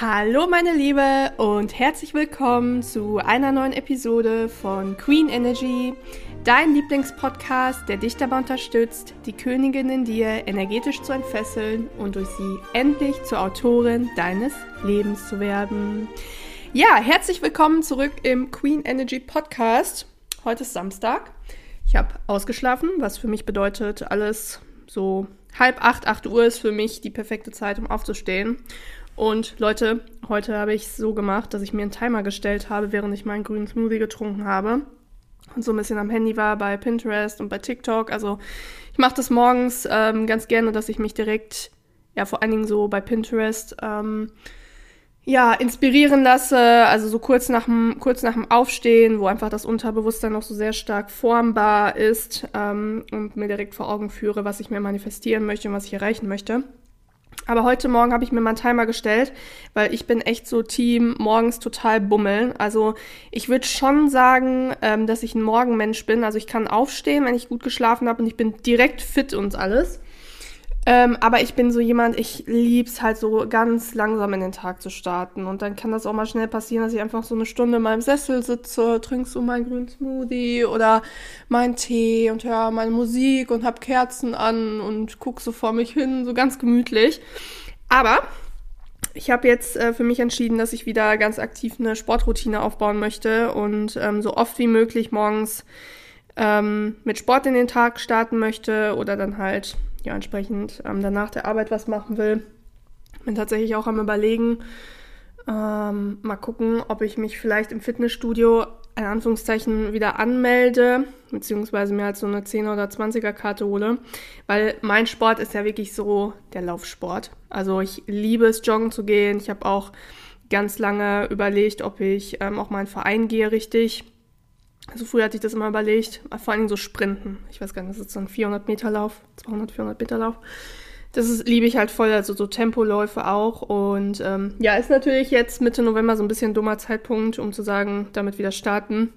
Hallo meine Liebe und herzlich willkommen zu einer neuen Episode von Queen Energy, dein Lieblingspodcast, der dich dabei unterstützt, die Königin in dir energetisch zu entfesseln und durch sie endlich zur Autorin deines Lebens zu werden. Ja, herzlich willkommen zurück im Queen Energy Podcast. Heute ist Samstag. Ich habe ausgeschlafen, was für mich bedeutet, alles so halb acht, acht Uhr ist für mich die perfekte Zeit, um aufzustehen. Und Leute, heute habe ich es so gemacht, dass ich mir einen Timer gestellt habe, während ich meinen grünen Smoothie getrunken habe. Und so ein bisschen am Handy war bei Pinterest und bei TikTok. Also ich mache das morgens ähm, ganz gerne, dass ich mich direkt, ja vor allen Dingen so bei Pinterest, ähm, ja, inspirieren lasse, also so kurz nach dem, kurz nach dem Aufstehen, wo einfach das Unterbewusstsein noch so sehr stark formbar ist ähm, und mir direkt vor Augen führe, was ich mir manifestieren möchte und was ich erreichen möchte. Aber heute Morgen habe ich mir mal einen Timer gestellt, weil ich bin echt so Team morgens total bummeln. Also ich würde schon sagen, ähm, dass ich ein Morgenmensch bin. Also ich kann aufstehen, wenn ich gut geschlafen habe und ich bin direkt fit und alles. Ähm, aber ich bin so jemand, ich lieb's halt so ganz langsam in den Tag zu starten. Und dann kann das auch mal schnell passieren, dass ich einfach so eine Stunde in meinem Sessel sitze, trink so meinen grünen Smoothie oder meinen Tee und höre meine Musik und hab Kerzen an und guck so vor mich hin, so ganz gemütlich. Aber ich habe jetzt äh, für mich entschieden, dass ich wieder ganz aktiv eine Sportroutine aufbauen möchte und ähm, so oft wie möglich morgens ähm, mit Sport in den Tag starten möchte oder dann halt ja entsprechend ähm, danach der Arbeit was machen will. Bin tatsächlich auch am überlegen, ähm, mal gucken, ob ich mich vielleicht im Fitnessstudio in Anführungszeichen wieder anmelde, beziehungsweise mir halt so eine 10er oder 20er Karte hole, weil mein Sport ist ja wirklich so der Laufsport. Also ich liebe es, joggen zu gehen. Ich habe auch ganz lange überlegt, ob ich ähm, auch mal in Verein gehe, richtig. Also früher hatte ich das immer überlegt, vor allem so Sprinten. Ich weiß gar nicht, das ist so ein 400 Meter Lauf, 200, 400 Meter Lauf. Das ist, liebe ich halt voll, also so Tempoläufe auch. Und ähm, ja, ist natürlich jetzt Mitte November so ein bisschen ein dummer Zeitpunkt, um zu sagen, damit wieder starten.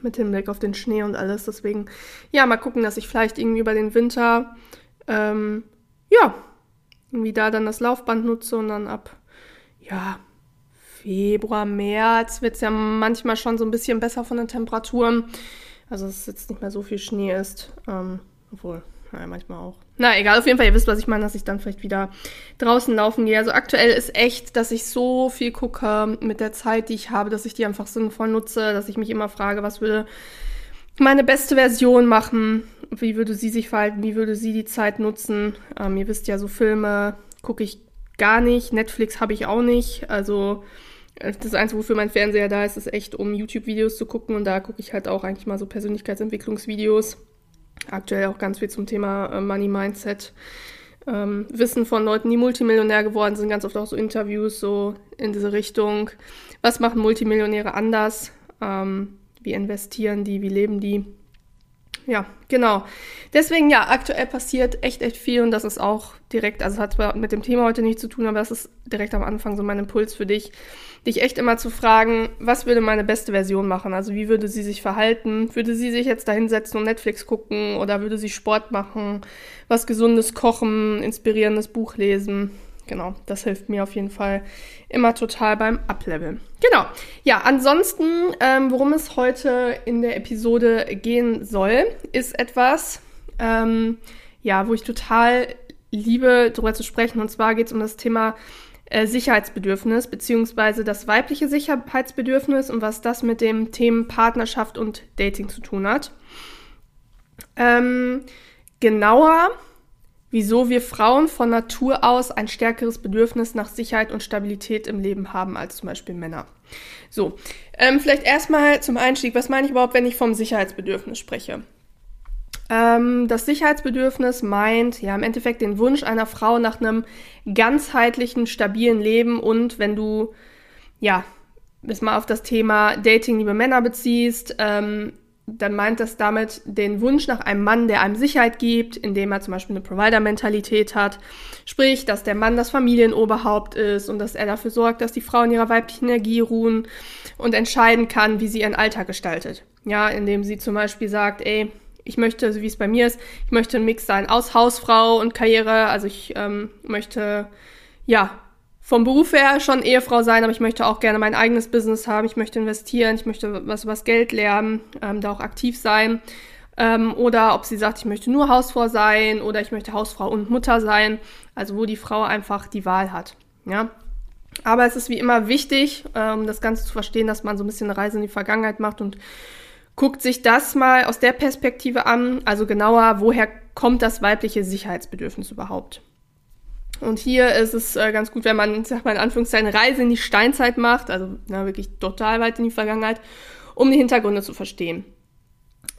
Mit Hinblick auf den Schnee und alles. Deswegen, ja, mal gucken, dass ich vielleicht irgendwie über den Winter, ähm, ja, irgendwie da dann das Laufband nutze und dann ab, ja, Februar, März wird es ja manchmal schon so ein bisschen besser von den Temperaturen. Also dass es jetzt nicht mehr so viel Schnee ist. Ähm, obwohl, naja, manchmal auch. Na egal, auf jeden Fall, ihr wisst, was ich meine, dass ich dann vielleicht wieder draußen laufen gehe. Also aktuell ist echt, dass ich so viel gucke mit der Zeit, die ich habe, dass ich die einfach sinnvoll nutze, dass ich mich immer frage, was würde meine beste Version machen, wie würde sie sich verhalten, wie würde sie die Zeit nutzen. Ähm, ihr wisst ja, so Filme gucke ich gar nicht, Netflix habe ich auch nicht, also das Einzige, wofür mein Fernseher da ist, ist echt, um YouTube-Videos zu gucken. Und da gucke ich halt auch eigentlich mal so Persönlichkeitsentwicklungsvideos. Aktuell auch ganz viel zum Thema äh, Money Mindset. Ähm, Wissen von Leuten, die Multimillionär geworden sind, ganz oft auch so Interviews so in diese Richtung. Was machen Multimillionäre anders? Ähm, wie investieren die? Wie leben die? Ja, genau. Deswegen ja, aktuell passiert echt, echt viel und das ist auch direkt, also hat zwar mit dem Thema heute nichts zu tun, aber das ist direkt am Anfang so mein Impuls für dich, dich echt immer zu fragen, was würde meine beste Version machen? Also wie würde sie sich verhalten? Würde sie sich jetzt da hinsetzen und Netflix gucken oder würde sie Sport machen, was gesundes kochen, inspirierendes Buch lesen? Genau, das hilft mir auf jeden Fall immer total beim Upleveln. Genau. Ja, ansonsten, ähm, worum es heute in der Episode gehen soll, ist etwas, ähm, ja, wo ich total liebe, darüber zu sprechen. Und zwar geht es um das Thema äh, Sicherheitsbedürfnis, beziehungsweise das weibliche Sicherheitsbedürfnis und was das mit dem Themen Partnerschaft und Dating zu tun hat. Ähm, genauer wieso wir Frauen von Natur aus ein stärkeres Bedürfnis nach Sicherheit und Stabilität im Leben haben als zum Beispiel Männer. So, ähm, vielleicht erstmal zum Einstieg, was meine ich überhaupt, wenn ich vom Sicherheitsbedürfnis spreche? Ähm, das Sicherheitsbedürfnis meint ja im Endeffekt den Wunsch einer Frau nach einem ganzheitlichen, stabilen Leben und wenn du ja, bis mal auf das Thema Dating liebe Männer beziehst, ähm, dann meint das damit den Wunsch nach einem Mann, der einem Sicherheit gibt, indem er zum Beispiel eine Provider-Mentalität hat. Sprich, dass der Mann das Familienoberhaupt ist und dass er dafür sorgt, dass die Frau in ihrer weiblichen Energie ruhen und entscheiden kann, wie sie ihren Alltag gestaltet. Ja, indem sie zum Beispiel sagt, ey, ich möchte, so wie es bei mir ist, ich möchte ein Mix sein aus Hausfrau und Karriere. Also ich ähm, möchte, ja, vom Beruf her schon Ehefrau sein, aber ich möchte auch gerne mein eigenes Business haben. Ich möchte investieren, ich möchte was über das Geld lernen, ähm, da auch aktiv sein. Ähm, oder ob sie sagt, ich möchte nur Hausfrau sein oder ich möchte Hausfrau und Mutter sein. Also wo die Frau einfach die Wahl hat. Ja. Aber es ist wie immer wichtig, ähm, das Ganze zu verstehen, dass man so ein bisschen eine Reise in die Vergangenheit macht und guckt sich das mal aus der Perspektive an, also genauer, woher kommt das weibliche Sicherheitsbedürfnis überhaupt. Und hier ist es äh, ganz gut, wenn man, sag mal in Anführungszeichen, Reise in die Steinzeit macht, also na, wirklich total weit in die Vergangenheit, um die Hintergründe zu verstehen.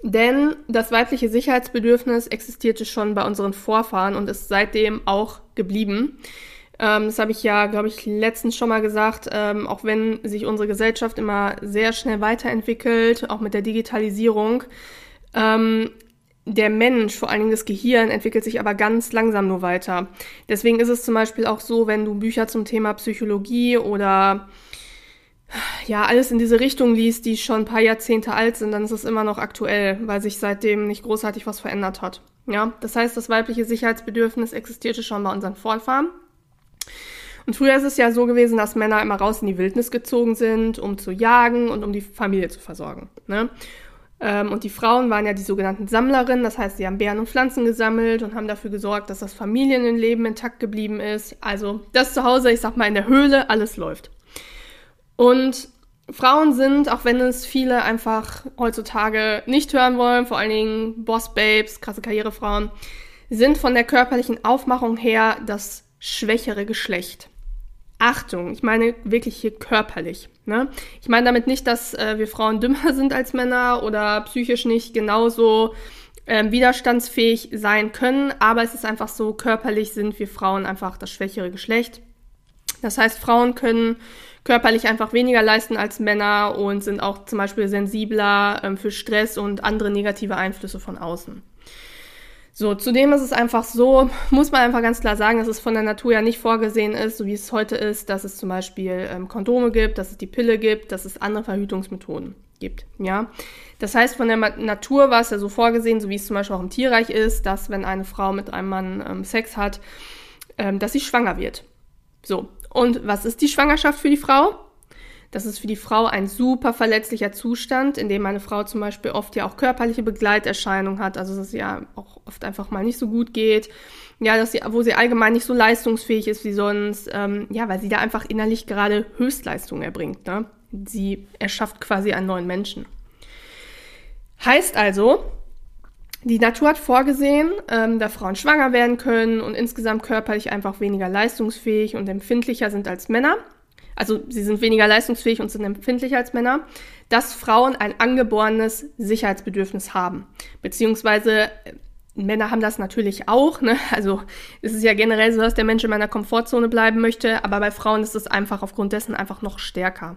Denn das weibliche Sicherheitsbedürfnis existierte schon bei unseren Vorfahren und ist seitdem auch geblieben. Ähm, das habe ich ja, glaube ich, letztens schon mal gesagt. Ähm, auch wenn sich unsere Gesellschaft immer sehr schnell weiterentwickelt, auch mit der Digitalisierung, ähm, der Mensch, vor allen Dingen das Gehirn, entwickelt sich aber ganz langsam nur weiter. Deswegen ist es zum Beispiel auch so, wenn du Bücher zum Thema Psychologie oder ja, alles in diese Richtung liest, die schon ein paar Jahrzehnte alt sind, dann ist es immer noch aktuell, weil sich seitdem nicht großartig was verändert hat. Ja, das heißt, das weibliche Sicherheitsbedürfnis existierte schon bei unseren Vorfahren. Und früher ist es ja so gewesen, dass Männer immer raus in die Wildnis gezogen sind, um zu jagen und um die Familie zu versorgen. Ne? Ähm, und die Frauen waren ja die sogenannten Sammlerinnen, das heißt, sie haben Beeren und Pflanzen gesammelt und haben dafür gesorgt, dass das Familienleben intakt geblieben ist. Also das Zuhause, ich sag mal in der Höhle, alles läuft. Und Frauen sind, auch wenn es viele einfach heutzutage nicht hören wollen, vor allen Dingen Boss-Babes, krasse Karrierefrauen, sind von der körperlichen Aufmachung her das schwächere Geschlecht. Achtung, ich meine wirklich hier körperlich. Ne? Ich meine damit nicht, dass äh, wir Frauen dümmer sind als Männer oder psychisch nicht genauso ähm, widerstandsfähig sein können, aber es ist einfach so, körperlich sind wir Frauen einfach das schwächere Geschlecht. Das heißt, Frauen können körperlich einfach weniger leisten als Männer und sind auch zum Beispiel sensibler ähm, für Stress und andere negative Einflüsse von außen. So, zudem ist es einfach so, muss man einfach ganz klar sagen, dass es von der Natur ja nicht vorgesehen ist, so wie es heute ist, dass es zum Beispiel ähm, Kondome gibt, dass es die Pille gibt, dass es andere Verhütungsmethoden gibt, ja. Das heißt, von der Natur war es ja so vorgesehen, so wie es zum Beispiel auch im Tierreich ist, dass wenn eine Frau mit einem Mann ähm, Sex hat, ähm, dass sie schwanger wird. So. Und was ist die Schwangerschaft für die Frau? Das ist für die Frau ein super verletzlicher Zustand, in dem eine Frau zum Beispiel oft ja auch körperliche Begleiterscheinungen hat, also dass es ja auch oft einfach mal nicht so gut geht. Ja, dass sie, wo sie allgemein nicht so leistungsfähig ist wie sonst, ähm, ja, weil sie da einfach innerlich gerade Höchstleistung erbringt. Ne? Sie erschafft quasi einen neuen Menschen. Heißt also, die Natur hat vorgesehen, ähm, da Frauen schwanger werden können und insgesamt körperlich einfach weniger leistungsfähig und empfindlicher sind als Männer also sie sind weniger leistungsfähig und sind empfindlicher als Männer, dass Frauen ein angeborenes Sicherheitsbedürfnis haben. Beziehungsweise äh, Männer haben das natürlich auch. Ne? Also es ist ja generell so, dass der Mensch in meiner Komfortzone bleiben möchte, aber bei Frauen ist es einfach aufgrund dessen einfach noch stärker.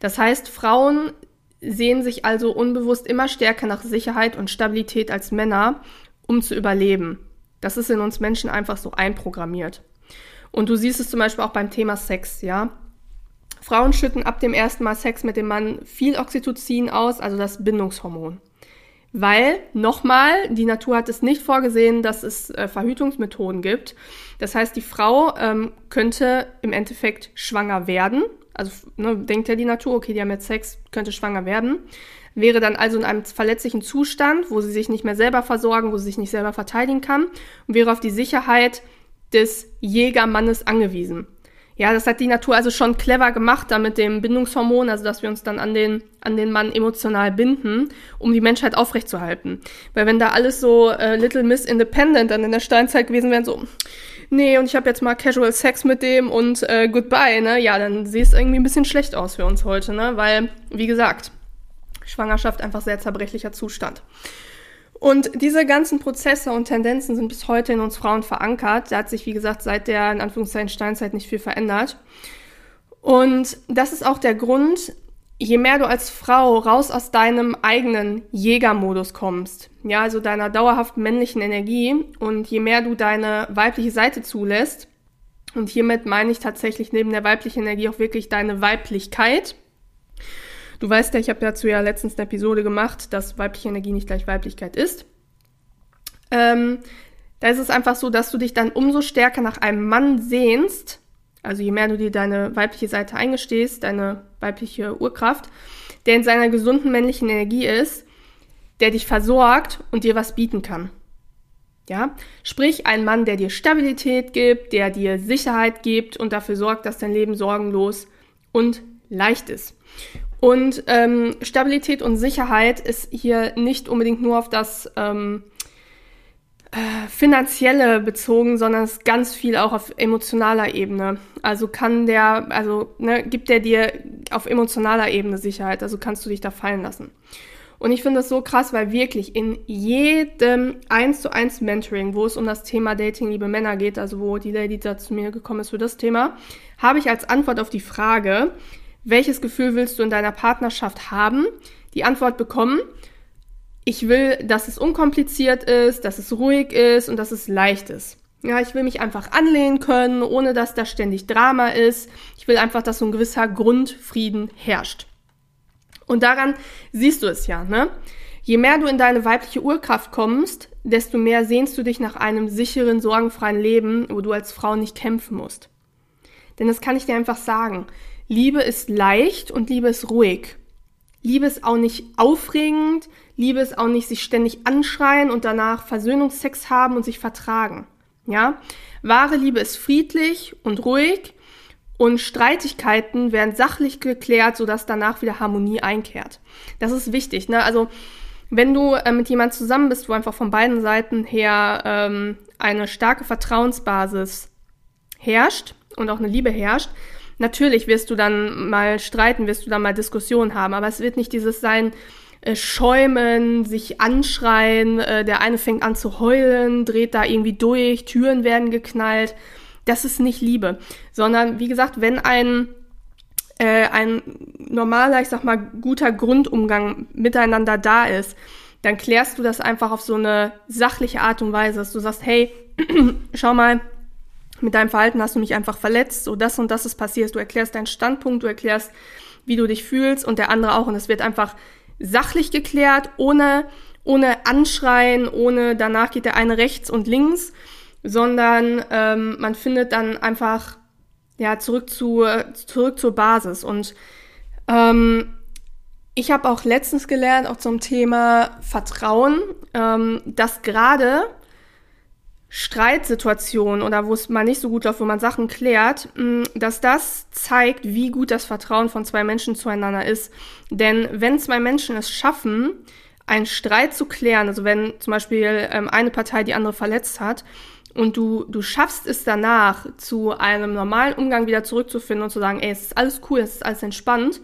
Das heißt, Frauen sehen sich also unbewusst immer stärker nach Sicherheit und Stabilität als Männer, um zu überleben. Das ist in uns Menschen einfach so einprogrammiert. Und du siehst es zum Beispiel auch beim Thema Sex, ja. Frauen schütten ab dem ersten Mal Sex mit dem Mann viel Oxytocin aus, also das Bindungshormon. Weil, nochmal, die Natur hat es nicht vorgesehen, dass es äh, Verhütungsmethoden gibt. Das heißt, die Frau ähm, könnte im Endeffekt schwanger werden. Also ne, denkt ja die Natur, okay, die haben jetzt Sex, könnte schwanger werden. Wäre dann also in einem verletzlichen Zustand, wo sie sich nicht mehr selber versorgen, wo sie sich nicht selber verteidigen kann und wäre auf die Sicherheit des Jägermannes angewiesen. Ja, das hat die Natur also schon clever gemacht, da mit dem Bindungshormon, also dass wir uns dann an den, an den Mann emotional binden, um die Menschheit aufrechtzuerhalten. Weil wenn da alles so äh, Little Miss Independent dann in der Steinzeit gewesen wären, so, nee, und ich habe jetzt mal Casual Sex mit dem und äh, goodbye, ne? Ja, dann sieht es irgendwie ein bisschen schlecht aus für uns heute, ne? Weil, wie gesagt, Schwangerschaft einfach sehr zerbrechlicher Zustand. Und diese ganzen Prozesse und Tendenzen sind bis heute in uns Frauen verankert. Da hat sich, wie gesagt, seit der in Anführungszeichen Steinzeit nicht viel verändert. Und das ist auch der Grund, je mehr du als Frau raus aus deinem eigenen Jägermodus kommst, ja, also deiner dauerhaft männlichen Energie und je mehr du deine weibliche Seite zulässt, und hiermit meine ich tatsächlich neben der weiblichen Energie auch wirklich deine Weiblichkeit, Du weißt ja, ich habe dazu ja letztens eine Episode gemacht, dass weibliche Energie nicht gleich Weiblichkeit ist. Ähm, da ist es einfach so, dass du dich dann umso stärker nach einem Mann sehnst, also je mehr du dir deine weibliche Seite eingestehst, deine weibliche Urkraft, der in seiner gesunden männlichen Energie ist, der dich versorgt und dir was bieten kann. Ja, sprich ein Mann, der dir Stabilität gibt, der dir Sicherheit gibt und dafür sorgt, dass dein Leben sorgenlos und leicht ist. Und ähm, Stabilität und Sicherheit ist hier nicht unbedingt nur auf das ähm, äh, finanzielle bezogen, sondern es ist ganz viel auch auf emotionaler Ebene. Also kann der, also ne, gibt der dir auf emotionaler Ebene Sicherheit, also kannst du dich da fallen lassen. Und ich finde das so krass, weil wirklich in jedem 1 zu 1 Mentoring, wo es um das Thema Dating, liebe Männer geht, also wo die Lady da zu mir gekommen ist für das Thema, habe ich als Antwort auf die Frage, welches Gefühl willst du in deiner Partnerschaft haben, die Antwort bekommen, ich will, dass es unkompliziert ist, dass es ruhig ist und dass es leicht ist. Ja, ich will mich einfach anlehnen können, ohne dass da ständig Drama ist. Ich will einfach, dass so ein gewisser Grundfrieden herrscht. Und daran siehst du es ja, ne? Je mehr du in deine weibliche Urkraft kommst, desto mehr sehnst du dich nach einem sicheren, sorgenfreien Leben, wo du als Frau nicht kämpfen musst. Denn das kann ich dir einfach sagen. Liebe ist leicht und Liebe ist ruhig. Liebe ist auch nicht aufregend, Liebe ist auch nicht sich ständig anschreien und danach Versöhnungsex haben und sich vertragen. Ja? Wahre Liebe ist friedlich und ruhig und Streitigkeiten werden sachlich geklärt, sodass danach wieder Harmonie einkehrt. Das ist wichtig, ne? Also, wenn du äh, mit jemand zusammen bist, wo einfach von beiden Seiten her ähm, eine starke Vertrauensbasis herrscht und auch eine Liebe herrscht, Natürlich wirst du dann mal streiten, wirst du dann mal Diskussionen haben, aber es wird nicht dieses sein, äh, schäumen, sich anschreien, äh, der eine fängt an zu heulen, dreht da irgendwie durch, Türen werden geknallt. Das ist nicht Liebe, sondern wie gesagt, wenn ein äh, ein normaler, ich sag mal, guter Grundumgang miteinander da ist, dann klärst du das einfach auf so eine sachliche Art und Weise, dass du sagst, hey, schau mal, mit deinem Verhalten hast du mich einfach verletzt, so das und das ist passiert. Du erklärst deinen Standpunkt, du erklärst, wie du dich fühlst und der andere auch. Und es wird einfach sachlich geklärt, ohne, ohne Anschreien, ohne danach geht der eine rechts und links, sondern ähm, man findet dann einfach ja zurück zu zurück zur Basis. Und ähm, ich habe auch letztens gelernt, auch zum Thema Vertrauen, ähm, dass gerade Streitsituationen oder wo es mal nicht so gut läuft, wo man Sachen klärt, mm, dass das zeigt, wie gut das Vertrauen von zwei Menschen zueinander ist. Denn wenn zwei Menschen es schaffen, einen Streit zu klären, also wenn zum Beispiel ähm, eine Partei die andere verletzt hat und du, du schaffst es danach, zu einem normalen Umgang wieder zurückzufinden und zu sagen, ey, es ist alles cool, es ist alles entspannt,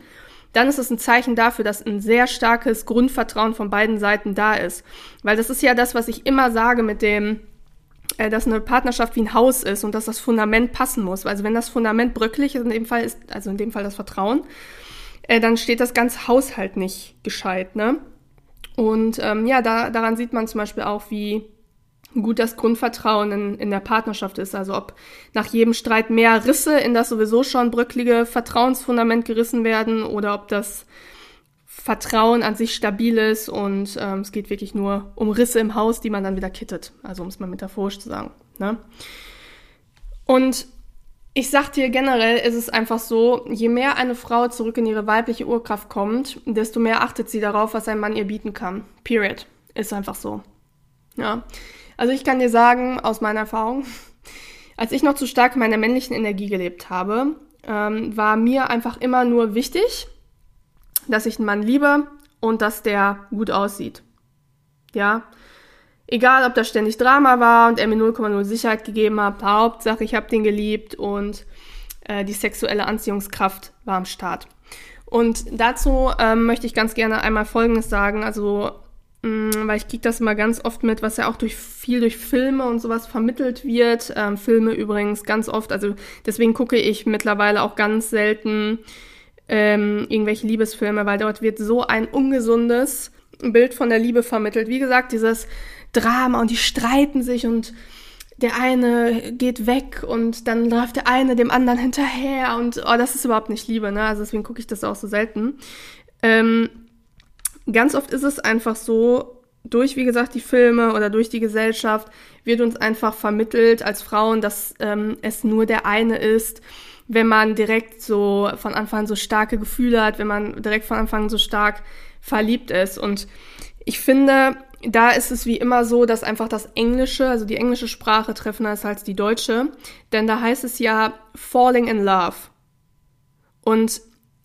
dann ist es ein Zeichen dafür, dass ein sehr starkes Grundvertrauen von beiden Seiten da ist. Weil das ist ja das, was ich immer sage mit dem, äh, dass eine Partnerschaft wie ein Haus ist und dass das Fundament passen muss. Also wenn das Fundament bröckelig ist, in dem Fall ist, also in dem Fall das Vertrauen, äh, dann steht das ganze Haus halt nicht gescheit, ne? Und ähm, ja, da, daran sieht man zum Beispiel auch, wie gut das Grundvertrauen in, in der Partnerschaft ist. Also ob nach jedem Streit mehr Risse in das sowieso schon bröcklige Vertrauensfundament gerissen werden oder ob das Vertrauen an sich stabil ist und ähm, es geht wirklich nur um Risse im Haus, die man dann wieder kittet. Also um es mal metaphorisch zu sagen. Ne? Und ich sag dir generell ist es einfach so, je mehr eine Frau zurück in ihre weibliche Urkraft kommt, desto mehr achtet sie darauf, was ein Mann ihr bieten kann. Period. Ist einfach so. Ja. Also ich kann dir sagen, aus meiner Erfahrung, als ich noch zu stark in meiner männlichen Energie gelebt habe, ähm, war mir einfach immer nur wichtig, dass ich einen Mann liebe und dass der gut aussieht. Ja. Egal, ob das ständig Drama war und er mir 0,0 Sicherheit gegeben hat, Hauptsache ich habe den geliebt und äh, die sexuelle Anziehungskraft war am Start. Und dazu ähm, möchte ich ganz gerne einmal Folgendes sagen, also mh, mm, weil ich kriege das immer ganz oft mit, was ja auch durch viel durch Filme und sowas vermittelt wird. Ähm, Filme übrigens ganz oft, also deswegen gucke ich mittlerweile auch ganz selten ähm, irgendwelche Liebesfilme, weil dort wird so ein ungesundes Bild von der Liebe vermittelt. Wie gesagt, dieses Drama und die streiten sich und der eine geht weg und dann läuft der eine dem anderen hinterher und oh, das ist überhaupt nicht Liebe, ne? Also deswegen gucke ich das auch so selten. Ähm, ganz oft ist es einfach so, durch, wie gesagt, die Filme oder durch die Gesellschaft wird uns einfach vermittelt als Frauen, dass ähm, es nur der eine ist wenn man direkt so von Anfang an so starke Gefühle hat, wenn man direkt von Anfang an so stark verliebt ist. Und ich finde, da ist es wie immer so, dass einfach das Englische, also die englische Sprache treffender ist als die deutsche. Denn da heißt es ja falling in love. Und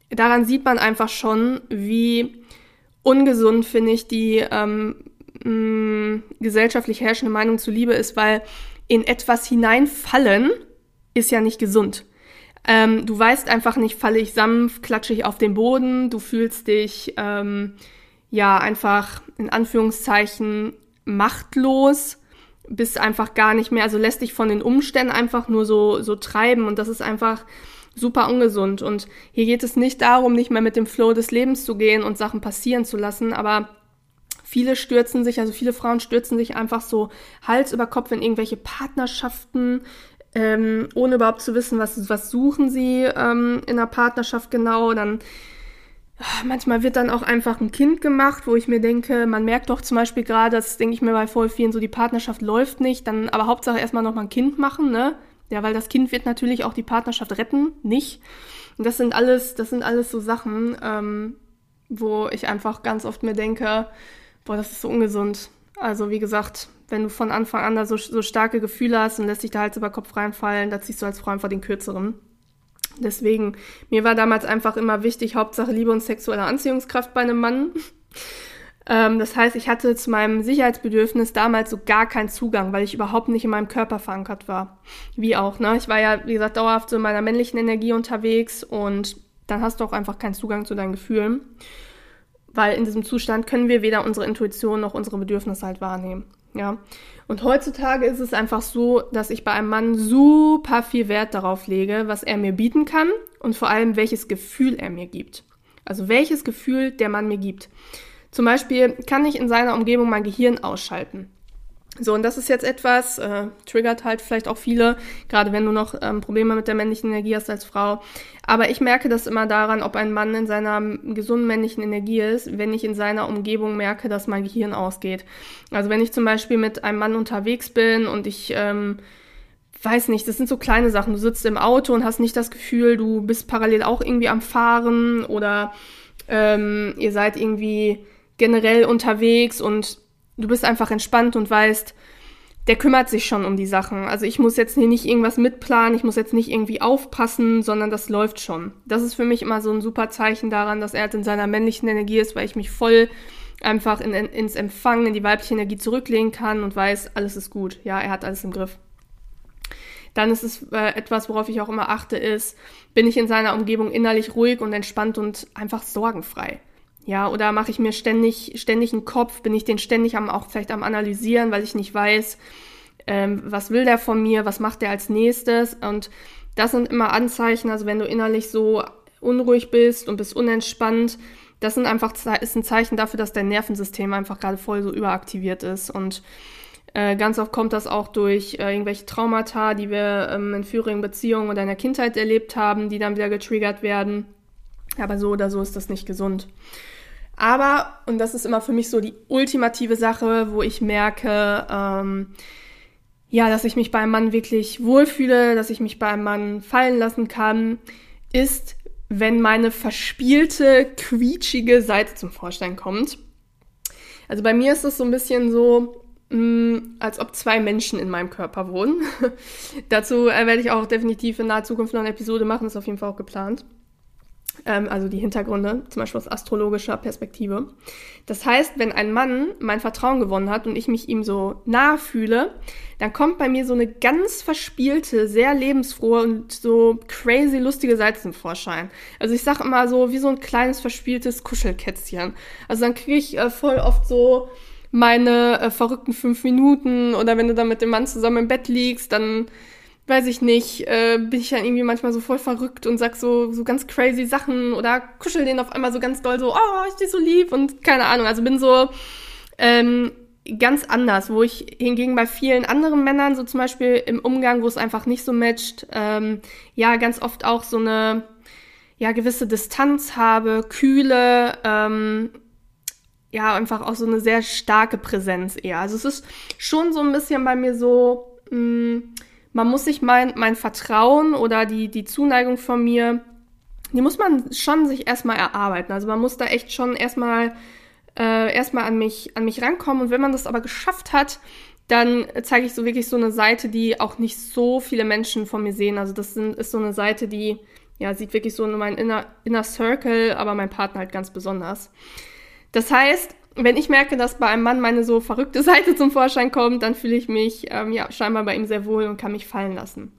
daran sieht man einfach schon, wie ungesund, finde ich, die ähm, mh, gesellschaftlich herrschende Meinung zu Liebe ist, weil in etwas hineinfallen ist ja nicht gesund. Ähm, du weißt einfach nicht, falle ich sanft, klatsche ich auf den Boden, du fühlst dich ähm, ja einfach in Anführungszeichen machtlos, bist einfach gar nicht mehr, also lässt dich von den Umständen einfach nur so, so treiben und das ist einfach super ungesund. Und hier geht es nicht darum, nicht mehr mit dem Flow des Lebens zu gehen und Sachen passieren zu lassen, aber viele stürzen sich, also viele Frauen stürzen sich einfach so Hals über Kopf in irgendwelche Partnerschaften, ähm, ohne überhaupt zu wissen, was, was suchen sie ähm, in einer Partnerschaft genau. Dann ah, manchmal wird dann auch einfach ein Kind gemacht, wo ich mir denke, man merkt doch zum Beispiel gerade, das denke ich mir bei voll vielen so, die Partnerschaft läuft nicht, dann aber Hauptsache erstmal noch mal ein Kind machen, ne? Ja, weil das Kind wird natürlich auch die Partnerschaft retten, nicht. Und das sind alles, das sind alles so Sachen, ähm, wo ich einfach ganz oft mir denke, boah, das ist so ungesund. Also wie gesagt, wenn du von Anfang an da so, so starke Gefühle hast und lässt dich da Hals über Kopf reinfallen, da ziehst du als Frau einfach den kürzeren. Deswegen, mir war damals einfach immer wichtig, Hauptsache Liebe und sexuelle Anziehungskraft bei einem Mann. ähm, das heißt, ich hatte zu meinem Sicherheitsbedürfnis damals so gar keinen Zugang, weil ich überhaupt nicht in meinem Körper verankert war. Wie auch, ne? Ich war ja, wie gesagt, dauerhaft so in meiner männlichen Energie unterwegs und dann hast du auch einfach keinen Zugang zu deinen Gefühlen weil in diesem Zustand können wir weder unsere Intuition noch unsere Bedürfnisse halt wahrnehmen. Ja. Und heutzutage ist es einfach so, dass ich bei einem Mann super viel Wert darauf lege, was er mir bieten kann und vor allem welches Gefühl er mir gibt. Also welches Gefühl der Mann mir gibt. Zum Beispiel kann ich in seiner Umgebung mein Gehirn ausschalten. So, und das ist jetzt etwas, äh, triggert halt vielleicht auch viele, gerade wenn du noch ähm, Probleme mit der männlichen Energie hast als Frau. Aber ich merke das immer daran, ob ein Mann in seiner gesunden männlichen Energie ist, wenn ich in seiner Umgebung merke, dass mein Gehirn ausgeht. Also wenn ich zum Beispiel mit einem Mann unterwegs bin und ich ähm, weiß nicht, das sind so kleine Sachen. Du sitzt im Auto und hast nicht das Gefühl, du bist parallel auch irgendwie am Fahren oder ähm, ihr seid irgendwie generell unterwegs und du bist einfach entspannt und weißt, der kümmert sich schon um die Sachen. Also ich muss jetzt hier nicht irgendwas mitplanen, ich muss jetzt nicht irgendwie aufpassen, sondern das läuft schon. Das ist für mich immer so ein super Zeichen daran, dass er halt in seiner männlichen Energie ist, weil ich mich voll einfach in, in, ins Empfangen, in die weibliche Energie zurücklegen kann und weiß, alles ist gut. Ja, er hat alles im Griff. Dann ist es äh, etwas, worauf ich auch immer achte, ist, bin ich in seiner Umgebung innerlich ruhig und entspannt und einfach sorgenfrei. Ja, oder mache ich mir ständig, ständig einen Kopf, bin ich den ständig am, auch vielleicht am analysieren, weil ich nicht weiß, ähm, was will der von mir, was macht der als nächstes. Und das sind immer Anzeichen, also wenn du innerlich so unruhig bist und bist unentspannt, das sind einfach, ist ein Zeichen dafür, dass dein Nervensystem einfach gerade voll so überaktiviert ist. Und äh, ganz oft kommt das auch durch äh, irgendwelche Traumata, die wir ähm, in früheren Beziehungen oder in der Kindheit erlebt haben, die dann wieder getriggert werden. Aber so oder so ist das nicht gesund. Aber, und das ist immer für mich so die ultimative Sache, wo ich merke, ähm, ja, dass ich mich bei einem Mann wirklich wohlfühle, dass ich mich bei einem Mann fallen lassen kann, ist, wenn meine verspielte, quietschige Seite zum Vorschein kommt. Also bei mir ist es so ein bisschen so, mh, mm, als ob zwei Menschen in meinem Körper wohnen. Dazu äh, werde ich auch definitiv in naher Zukunft noch eine Episode machen, ist auf jeden Fall auch geplant also die Hintergründe, zum Beispiel aus astrologischer Perspektive. Das heißt, wenn ein Mann mein Vertrauen gewonnen hat und ich mich ihm so nahe fühle, dann kommt bei mir so eine ganz verspielte, sehr lebensfrohe und so crazy lustige Seite zum Vorschein. Also ich sag immer so, wie so ein kleines verspieltes Kuschelkätzchen. Also dann kriege ich äh, voll oft so meine äh, verrückten fünf Minuten oder wenn du dann mit dem Mann zusammen im Bett liegst, dann weiß ich nicht, äh, bin ich dann irgendwie manchmal so voll verrückt und sag so, so ganz crazy Sachen oder kuschel den auf einmal so ganz doll so, oh, ich dich so lieb und keine Ahnung. Also bin so ähm, ganz anders, wo ich hingegen bei vielen anderen Männern, so zum Beispiel im Umgang, wo es einfach nicht so matcht, ähm, ja, ganz oft auch so eine ja, gewisse Distanz habe, kühle, ähm, ja, einfach auch so eine sehr starke Präsenz eher. Also es ist schon so ein bisschen bei mir so, mh, mm, man muss sich mein, mein Vertrauen oder die, die Zuneigung von mir, die muss man schon sich erstmal erarbeiten. Also man muss da echt schon erstmal äh, erstmal an mich, an mich rankommen. Und wenn man das aber geschafft hat, dann zeige ich so wirklich so eine Seite, die auch nicht so viele Menschen von mir sehen. Also das sind, ist so eine Seite, die ja sieht wirklich so in mein inner, inner Circle, aber mein Partner halt ganz besonders. Das heißt, wenn ich merke, dass bei einem Mann meine so verrückte Seite zum Vorschein kommt, dann fühle ich mich ähm, ja scheinbar bei ihm sehr wohl und kann mich fallen lassen.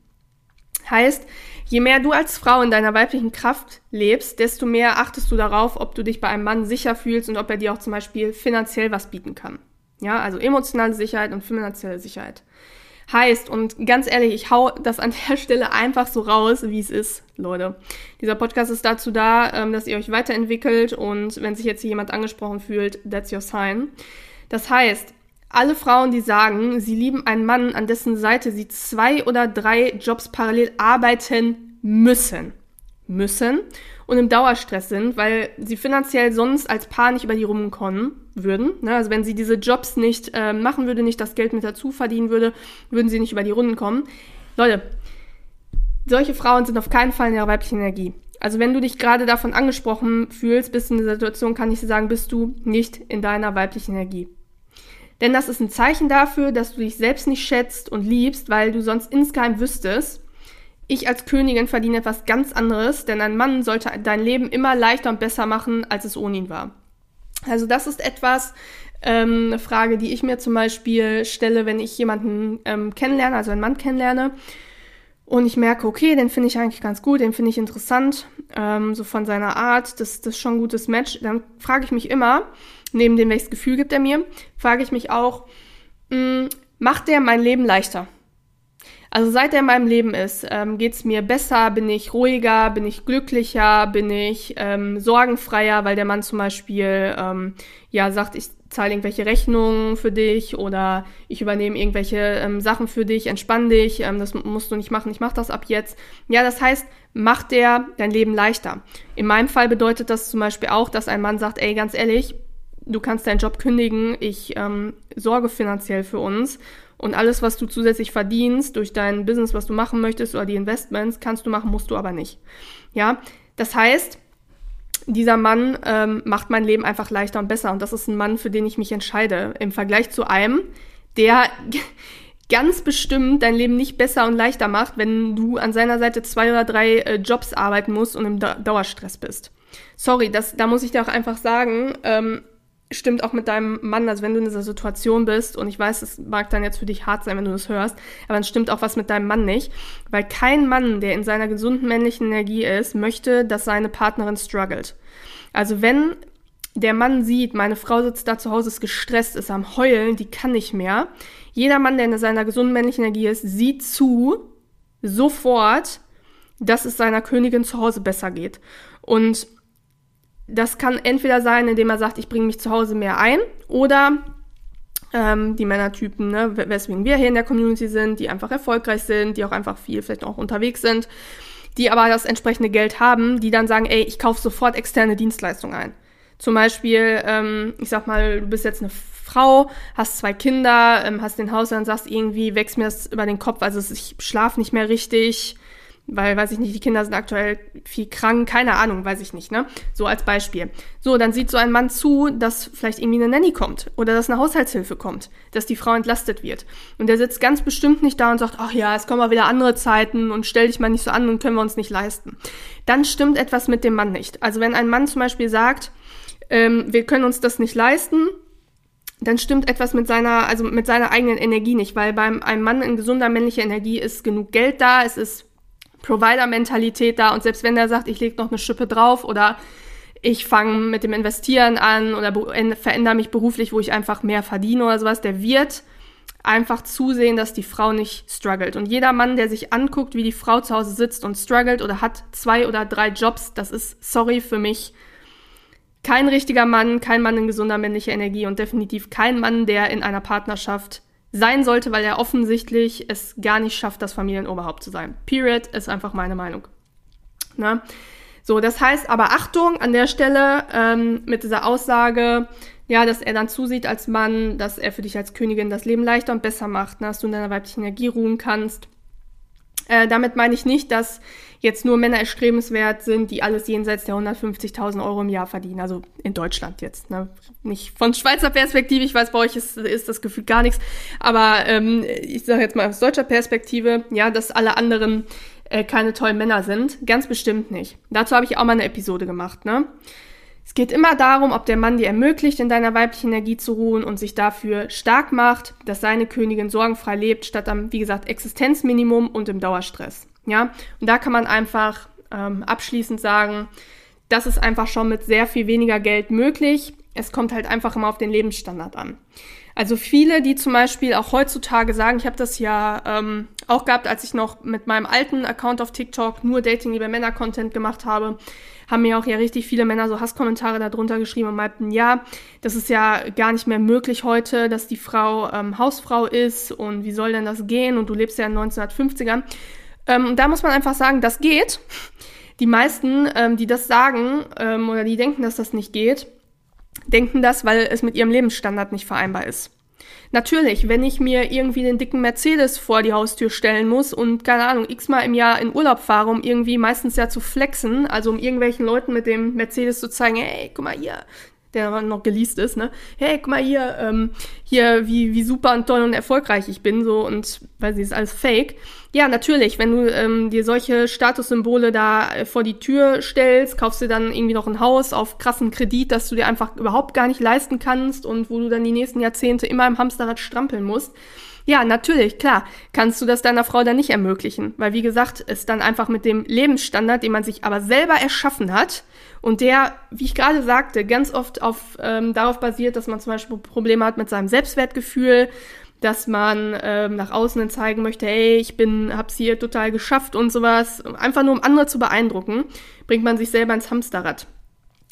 Heißt, je mehr du als Frau in deiner weiblichen Kraft lebst, desto mehr achtest du darauf, ob du dich bei einem Mann sicher fühlst und ob er dir auch zum Beispiel finanziell was bieten kann. Ja, also emotionale Sicherheit und finanzielle Sicherheit. Heißt, und ganz ehrlich, ich hau das an der Stelle einfach so raus, wie es ist, Leute. Dieser Podcast ist dazu da, ähm, dass ihr euch weiterentwickelt und wenn sich jetzt hier jemand angesprochen fühlt, that's your sign. Das heißt, alle Frauen, die sagen, sie lieben einen Mann, an dessen Seite sie zwei oder drei Jobs parallel arbeiten müssen, müssen und im Dauerstress sind, weil sie finanziell sonst als Paar nicht über die Runden kommen würden. Ne? Also wenn sie diese Jobs nicht äh, machen würde, nicht das Geld mit dazu verdienen würde, würden sie nicht über die Runden kommen. Leute, solche Frauen sind auf keinen Fall in ihrer weiblichen Energie. Also wenn du dich gerade davon angesprochen fühlst, bist du in der Situation, kann ich dir sagen, bist du nicht in deiner weiblichen Energie. Denn das ist ein Zeichen dafür, dass du dich selbst nicht schätzt und liebst, weil du sonst insgeheim wüsstest, ich als Königin verdiene etwas ganz anderes, denn ein Mann sollte dein Leben immer leichter und besser machen, als es ohne ihn war. Also das ist etwas, ähm, eine Frage, die ich mir zum Beispiel stelle, wenn ich jemanden ähm, kennenlerne, also einen Mann kennenlerne. Und ich merke, okay, den finde ich eigentlich ganz gut, den finde ich interessant, ähm, so von seiner Art, das, das ist schon ein gutes Match. Dann frage ich mich immer, neben dem, welches Gefühl gibt er mir, frage ich mich auch, mh, hm, macht der mein Leben leichter? Also seit er in meinem Leben ist, ähm, geht es mir besser, bin ich ruhiger, bin ich glücklicher, bin ich ähm, sorgenfreier, weil der Mann zum Beispiel ähm, ja sagt, ich zahle irgendwelche Rechnungen für dich oder ich übernehme irgendwelche ähm, Sachen für dich, entspann dich, ähm, das musst du nicht machen, ich mach das ab jetzt. Ja, das heißt, macht der dein Leben leichter. In meinem Fall bedeutet das zum Beispiel auch, dass ein Mann sagt, ey, ganz ehrlich, du kannst deinen Job kündigen, ich ähm, sorge finanziell für uns und alles, was du zusätzlich verdienst durch dein Business, was du machen möchtest oder die Investments, kannst du machen, musst du aber nicht. Ja, das heißt, dieser Mann ähm, macht mein Leben einfach leichter und besser und das ist ein Mann, für den ich mich entscheide im Vergleich zu einem, der ganz bestimmt dein Leben nicht besser und leichter macht, wenn du an seiner Seite zwei oder drei äh, Jobs arbeiten musst und im Dauerstress bist. Sorry, das, da muss ich dir auch einfach sagen, ähm, stimmt auch mit deinem Mann, also wenn du in dieser Situation bist, und ich weiß, es mag dann jetzt für dich hart sein, wenn du das hörst, aber dann stimmt auch was mit deinem Mann nicht, weil kein Mann, der in seiner gesunden männlichen Energie ist, möchte, dass seine Partnerin struggelt. Also wenn der Mann sieht, meine Frau sitzt da zu Hause, ist gestresst, ist am Heulen, die kann nicht mehr. Jeder Mann, der in seiner gesunden männlichen Energie ist, sieht zu, sofort, dass es seiner Königin zu Hause besser geht. Und das kann entweder sein, indem er sagt, ich bringe mich zu Hause mehr ein, oder ähm, die Männertypen, ne, weswegen wir hier in der Community sind, die einfach erfolgreich sind, die auch einfach viel vielleicht auch unterwegs sind, die aber das entsprechende Geld haben, die dann sagen, ey, ich kaufe sofort externe Dienstleistungen ein. Zum Beispiel, ähm, ich sag mal, du bist jetzt eine Frau, hast zwei Kinder, ähm, hast den Haushalt und sagst irgendwie, wächst mir das über den Kopf, also ich schlafe nicht mehr richtig, weil, weiß ich nicht, die Kinder sind aktuell viel krank, keine Ahnung, weiß ich nicht, ne? So als Beispiel. So, dann sieht so ein Mann zu, dass vielleicht irgendwie eine Nanny kommt oder dass eine Haushaltshilfe kommt, dass die Frau entlastet wird. Und der sitzt ganz bestimmt nicht da und sagt, ach ja, es kommen mal wieder andere Zeiten und stell dich mal nicht so an und können wir uns nicht leisten. Dann stimmt etwas mit dem Mann nicht. Also wenn ein Mann zum Beispiel sagt, ähm, wir können uns das nicht leisten, dann stimmt etwas mit seiner, also mit seiner eigenen Energie nicht, weil beim einem Mann in gesunder männlicher Energie ist genug Geld da, es ist Provider-Mentalität da und selbst wenn der sagt, ich lege noch eine Schippe drauf oder ich fange mit dem Investieren an oder verändere mich beruflich, wo ich einfach mehr verdiene oder sowas, der wird einfach zusehen, dass die Frau nicht struggelt. Und jeder Mann, der sich anguckt, wie die Frau zu Hause sitzt und struggelt oder hat zwei oder drei Jobs, das ist, sorry für mich, kein richtiger Mann, kein Mann in gesunder männlicher Energie und definitiv kein Mann, der in einer Partnerschaft sein sollte, weil er offensichtlich es gar nicht schafft, das Familienoberhaupt zu sein. Period ist einfach meine Meinung. Na? So, das heißt aber Achtung an der Stelle ähm, mit dieser Aussage, ja, dass er dann zusieht als Mann, dass er für dich als Königin das Leben leichter und besser macht, ne? dass du in deiner weiblichen Energie ruhen kannst. Äh, damit meine ich nicht, dass jetzt nur Männer erstrebenswert sind, die alles jenseits der 150.000 Euro im Jahr verdienen. Also in Deutschland jetzt. Ne? Nicht von Schweizer Perspektive, ich weiß, bei euch ist, ist das Gefühl gar nichts. Aber ähm, ich sage jetzt mal aus deutscher Perspektive, ja, dass alle anderen äh, keine tollen Männer sind. Ganz bestimmt nicht. Dazu habe ich auch mal eine Episode gemacht. Ne? Es geht immer darum, ob der Mann dir ermöglicht, in deiner weiblichen Energie zu ruhen und sich dafür stark macht, dass seine Königin sorgenfrei lebt, statt am, wie gesagt, Existenzminimum und im Dauerstress. Ja, und da kann man einfach ähm, abschließend sagen, das ist einfach schon mit sehr viel weniger Geld möglich. Es kommt halt einfach immer auf den Lebensstandard an. Also viele, die zum Beispiel auch heutzutage sagen, ich habe das ja ähm, auch gehabt, als ich noch mit meinem alten Account auf TikTok nur Dating liebe Männer Content gemacht habe, haben mir auch ja richtig viele Männer so Hasskommentare darunter geschrieben und meinten, ja, das ist ja gar nicht mehr möglich heute, dass die Frau ähm, Hausfrau ist und wie soll denn das gehen und du lebst ja in 1950ern. Ähm, da muss man einfach sagen, das geht. Die meisten, ähm, die das sagen ähm, oder die denken, dass das nicht geht, denken das, weil es mit ihrem Lebensstandard nicht vereinbar ist. Natürlich, wenn ich mir irgendwie den dicken Mercedes vor die Haustür stellen muss und keine Ahnung, x-mal im Jahr in Urlaub fahre, um irgendwie meistens ja zu flexen, also um irgendwelchen Leuten mit dem Mercedes zu zeigen, hey, guck mal hier, der noch geleast ist, ne? Hey, guck mal hier, ähm, hier, wie, wie super und toll und erfolgreich ich bin, so und weil sie ist alles fake. Ja, natürlich, wenn du ähm, dir solche Statussymbole da äh, vor die Tür stellst, kaufst du dann irgendwie noch ein Haus auf krassen Kredit, das du dir einfach überhaupt gar nicht leisten kannst und wo du dann die nächsten Jahrzehnte immer im Hamsterrad strampeln musst. Ja, natürlich, klar, kannst du das deiner Frau dann nicht ermöglichen, weil wie gesagt, es dann einfach mit dem Lebensstandard, den man sich aber selber erschaffen hat und der, wie ich gerade sagte, ganz oft auf, ähm, darauf basiert, dass man zum Beispiel Probleme hat mit seinem Selbstwertgefühl, dass man ähm, nach außen zeigen möchte, hey, ich bin, hab's hier total geschafft und sowas, einfach nur um andere zu beeindrucken, bringt man sich selber ins Hamsterrad.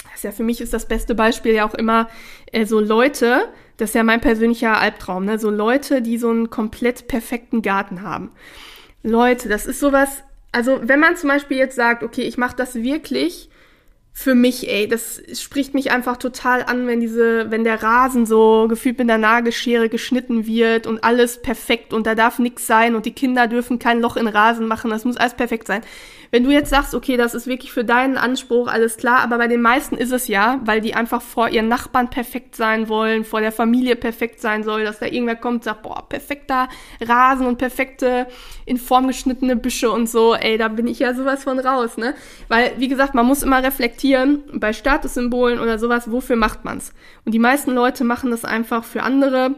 Das ist ja für mich ist das beste Beispiel ja auch immer äh, so Leute, das ist ja mein persönlicher Albtraum, ne? So Leute, die so einen komplett perfekten Garten haben. Leute, das ist sowas, also wenn man zum Beispiel jetzt sagt, okay, ich mache das wirklich für mich, ey, das spricht mich einfach total an, wenn diese, wenn der Rasen so gefühlt mit der Nagelschere geschnitten wird und alles perfekt und da darf nichts sein und die Kinder dürfen kein Loch in Rasen machen, das muss alles perfekt sein. Wenn du jetzt sagst, okay, das ist wirklich für deinen Anspruch alles klar, aber bei den meisten ist es ja, weil die einfach vor ihren Nachbarn perfekt sein wollen, vor der Familie perfekt sein soll, dass da irgendwer kommt und sagt, boah, perfekter Rasen und perfekte in Form geschnittene Büsche und so, ey, da bin ich ja sowas von raus, ne? Weil, wie gesagt, man muss immer reflektieren, bei Statussymbolen oder sowas, wofür macht man's? Und die meisten Leute machen das einfach für andere,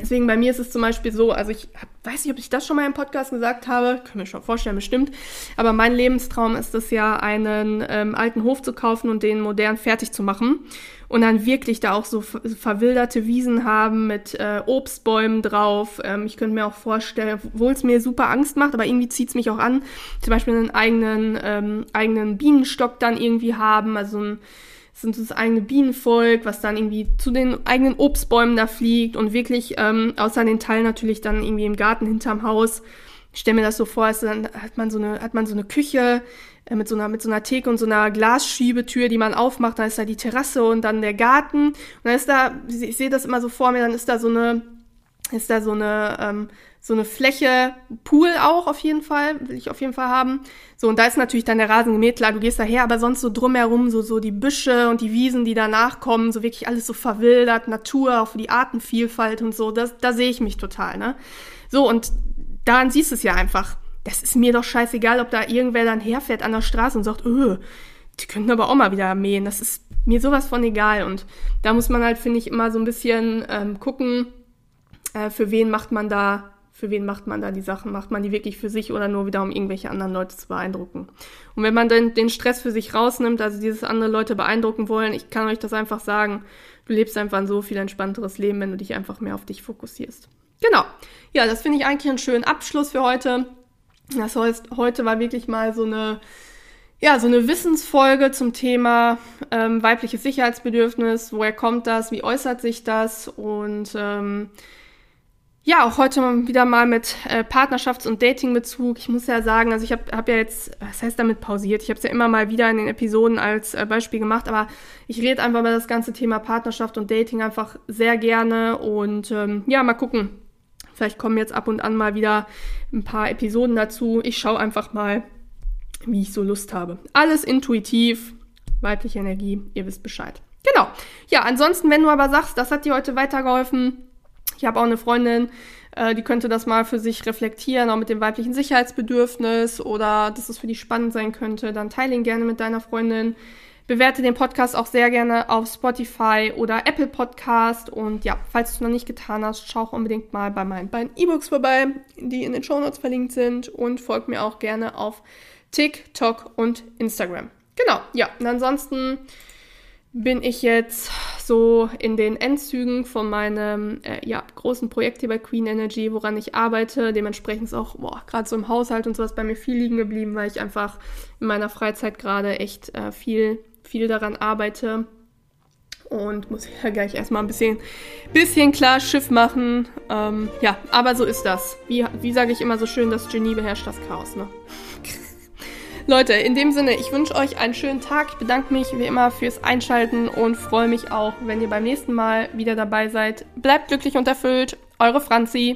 Deswegen bei mir ist es zum Beispiel so, also ich hab, weiß nicht, ob ich das schon mal im Podcast gesagt habe, können wir schon vorstellen, bestimmt. Aber mein Lebenstraum ist es ja, einen ähm, alten Hof zu kaufen und den modern fertig zu machen. Und dann wirklich da auch so verwilderte Wiesen haben mit äh, Obstbäumen drauf. Ähm, ich könnte mir auch vorstellen, obwohl es mir super Angst macht, aber irgendwie zieht es mich auch an, zum Beispiel einen eigenen, ähm, eigenen Bienenstock dann irgendwie haben, also ein sind das eigene Bienenvolk, was dann irgendwie zu den eigenen Obstbäumen da fliegt und wirklich ähm, außer den Teil natürlich dann irgendwie im Garten hinterm Haus. Ich stelle mir das so vor, also dann hat man so eine, hat man so eine Küche äh, mit so einer, mit so einer Theke und so einer Glasschiebetür, die man aufmacht, dann ist da die Terrasse und dann der Garten. Und dann ist da, ich sehe das immer so vor mir, dann ist da so eine, ist da so eine, ähm, so eine Fläche, Pool auch auf jeden Fall, will ich auf jeden Fall haben. So, und da ist natürlich dann der Rasen gemäht, klar, du gehst daher, aber sonst so drumherum, so, so die Büsche und die Wiesen, die danach kommen, so wirklich alles so verwildert, Natur, auch für die Artenvielfalt und so, das, da sehe ich mich total, ne? So, und daran siehst du es ja einfach. Das ist mir doch scheißegal, ob da irgendwer dann herfährt an der Straße und sagt, öh, die könnten aber auch mal wieder mähen. Das ist mir sowas von egal. Und da muss man halt, finde ich, immer so ein bisschen ähm, gucken, äh, für wen macht man da für wen macht man da die Sachen? Macht man die wirklich für sich oder nur wieder, um irgendwelche anderen Leute zu beeindrucken? Und wenn man dann den Stress für sich rausnimmt, also dieses andere Leute beeindrucken wollen, ich kann euch das einfach sagen, du lebst einfach ein so viel entspannteres Leben, wenn du dich einfach mehr auf dich fokussierst. Genau. Ja, das finde ich eigentlich einen schönen Abschluss für heute. Das heißt, heute war wirklich mal so eine, ja, so eine Wissensfolge zum Thema ähm, weibliches Sicherheitsbedürfnis. Woher kommt das? Wie äußert sich das? Und ähm, ja, auch heute wieder mal mit äh, Partnerschafts- und Datingbezug. Ich muss ja sagen, also ich habe hab ja jetzt, was heißt damit pausiert? Ich habe es ja immer mal wieder in den Episoden als äh, Beispiel gemacht, aber ich rede einfach über das ganze Thema Partnerschaft und Dating einfach sehr gerne und ähm, ja, mal gucken, Vielleicht kommen jetzt ab und an mal wieder ein paar Episoden dazu. Ich schaue einfach mal, wie ich so Lust habe. Alles intuitiv, weibliche Energie, ihr wisst Bescheid. Genau. Ja, ansonsten, wenn du aber sagst, das hat dir heute weitergeholfen, ich habe auch eine Freundin, äh, die könnte das mal für sich reflektieren, auch mit dem weiblichen Sicherheitsbedürfnis oder dass es für die spannend sein könnte, dann teile ihn gerne mit deiner Freundin. Bewerte den Podcast auch sehr gerne auf Spotify oder Apple Podcast. Und ja, falls du es noch nicht getan hast, schau auch unbedingt mal bei meinen beiden E-Books vorbei, die in den Show Notes verlinkt sind. Und folg mir auch gerne auf TikTok und Instagram. Genau, ja. Und ansonsten bin ich jetzt so in den Endzügen von meinem äh, ja, großen Projekt hier bei Queen Energy, woran ich arbeite. Dementsprechend ist auch gerade so im Haushalt und sowas bei mir viel liegen geblieben, weil ich einfach in meiner Freizeit gerade echt äh, viel viel daran arbeite. Und muss ja gleich erstmal ein bisschen, bisschen klar Schiff machen. Ähm, ja, aber so ist das. Wie, wie sage ich immer so schön, das Genie beherrscht das Chaos, ne? Leute, in dem Sinne, ich wünsche euch einen schönen Tag. Ich bedanke mich wie immer fürs Einschalten und freue mich auch, wenn ihr beim nächsten Mal wieder dabei seid. Bleibt glücklich und erfüllt. Eure Franzi.